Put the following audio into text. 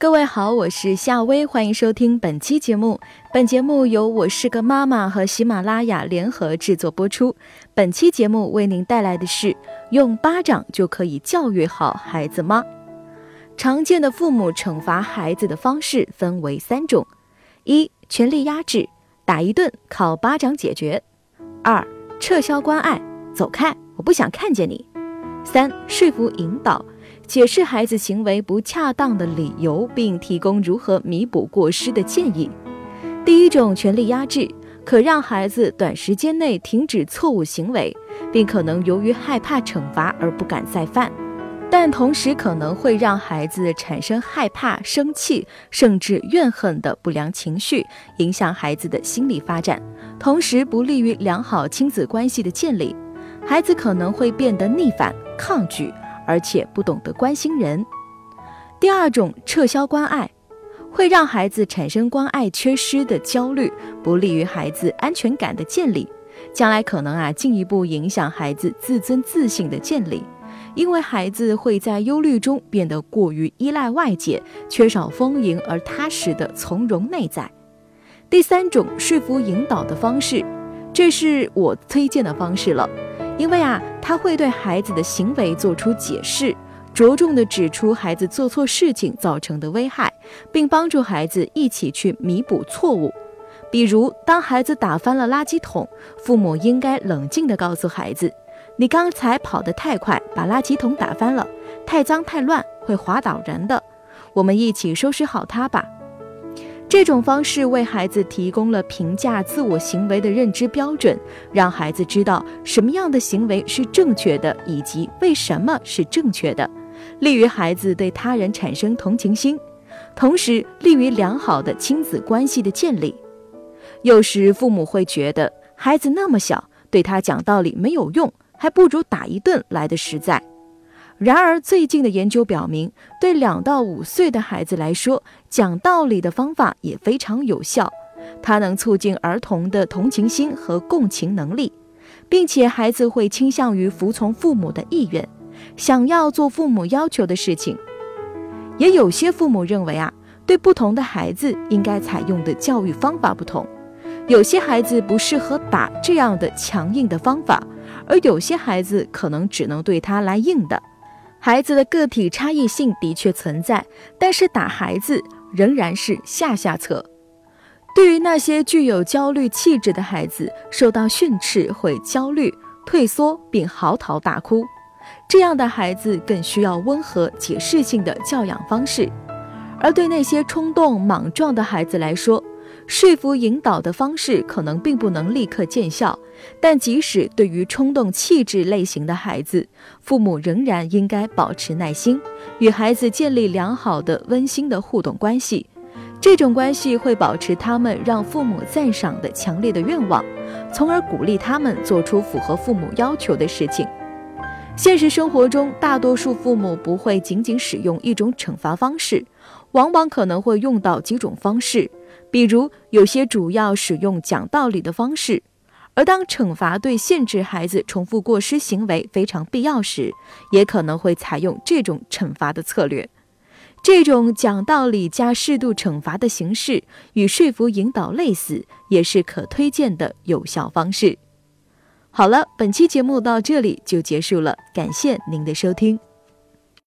各位好，我是夏薇，欢迎收听本期节目。本节目由我是个妈妈和喜马拉雅联合制作播出。本期节目为您带来的是：用巴掌就可以教育好孩子吗？常见的父母惩罚孩子的方式分为三种：一、权力压制，打一顿，靠巴掌解决；二、撤销关爱，走开，我不想看见你；三、说服引导。解释孩子行为不恰当的理由，并提供如何弥补过失的建议。第一种权力压制，可让孩子短时间内停止错误行为，并可能由于害怕惩罚而不敢再犯，但同时可能会让孩子产生害怕、生气甚至怨恨的不良情绪，影响孩子的心理发展，同时不利于良好亲子关系的建立。孩子可能会变得逆反、抗拒。而且不懂得关心人。第二种撤销关爱，会让孩子产生关爱缺失的焦虑，不利于孩子安全感的建立，将来可能啊进一步影响孩子自尊自信的建立，因为孩子会在忧虑中变得过于依赖外界，缺少丰盈而踏实的从容内在。第三种说服引导的方式，这是我推荐的方式了。因为啊，他会对孩子的行为做出解释，着重的指出孩子做错事情造成的危害，并帮助孩子一起去弥补错误。比如，当孩子打翻了垃圾桶，父母应该冷静地告诉孩子：“你刚才跑得太快，把垃圾桶打翻了，太脏太乱，会滑倒人的。我们一起收拾好它吧。”这种方式为孩子提供了评价自我行为的认知标准，让孩子知道什么样的行为是正确的，以及为什么是正确的，利于孩子对他人产生同情心，同时利于良好的亲子关系的建立。有时父母会觉得孩子那么小，对他讲道理没有用，还不如打一顿来的实在。然而，最近的研究表明，对两到五岁的孩子来说，讲道理的方法也非常有效。它能促进儿童的同情心和共情能力，并且孩子会倾向于服从父母的意愿，想要做父母要求的事情。也有些父母认为啊，对不同的孩子应该采用的教育方法不同，有些孩子不适合打这样的强硬的方法，而有些孩子可能只能对他来硬的。孩子的个体差异性的确存在，但是打孩子仍然是下下策。对于那些具有焦虑气质的孩子，受到训斥会焦虑、退缩并嚎啕大哭，这样的孩子更需要温和、解释性的教养方式。而对那些冲动、莽撞的孩子来说，说服引导的方式可能并不能立刻见效，但即使对于冲动气质类型的孩子，父母仍然应该保持耐心，与孩子建立良好的、温馨的互动关系。这种关系会保持他们让父母赞赏的强烈的愿望，从而鼓励他们做出符合父母要求的事情。现实生活中，大多数父母不会仅仅使用一种惩罚方式，往往可能会用到几种方式。比如，有些主要使用讲道理的方式，而当惩罚对限制孩子重复过失行为非常必要时，也可能会采用这种惩罚的策略。这种讲道理加适度惩罚的形式，与说服引导类似，也是可推荐的有效方式。好了，本期节目到这里就结束了，感谢您的收听。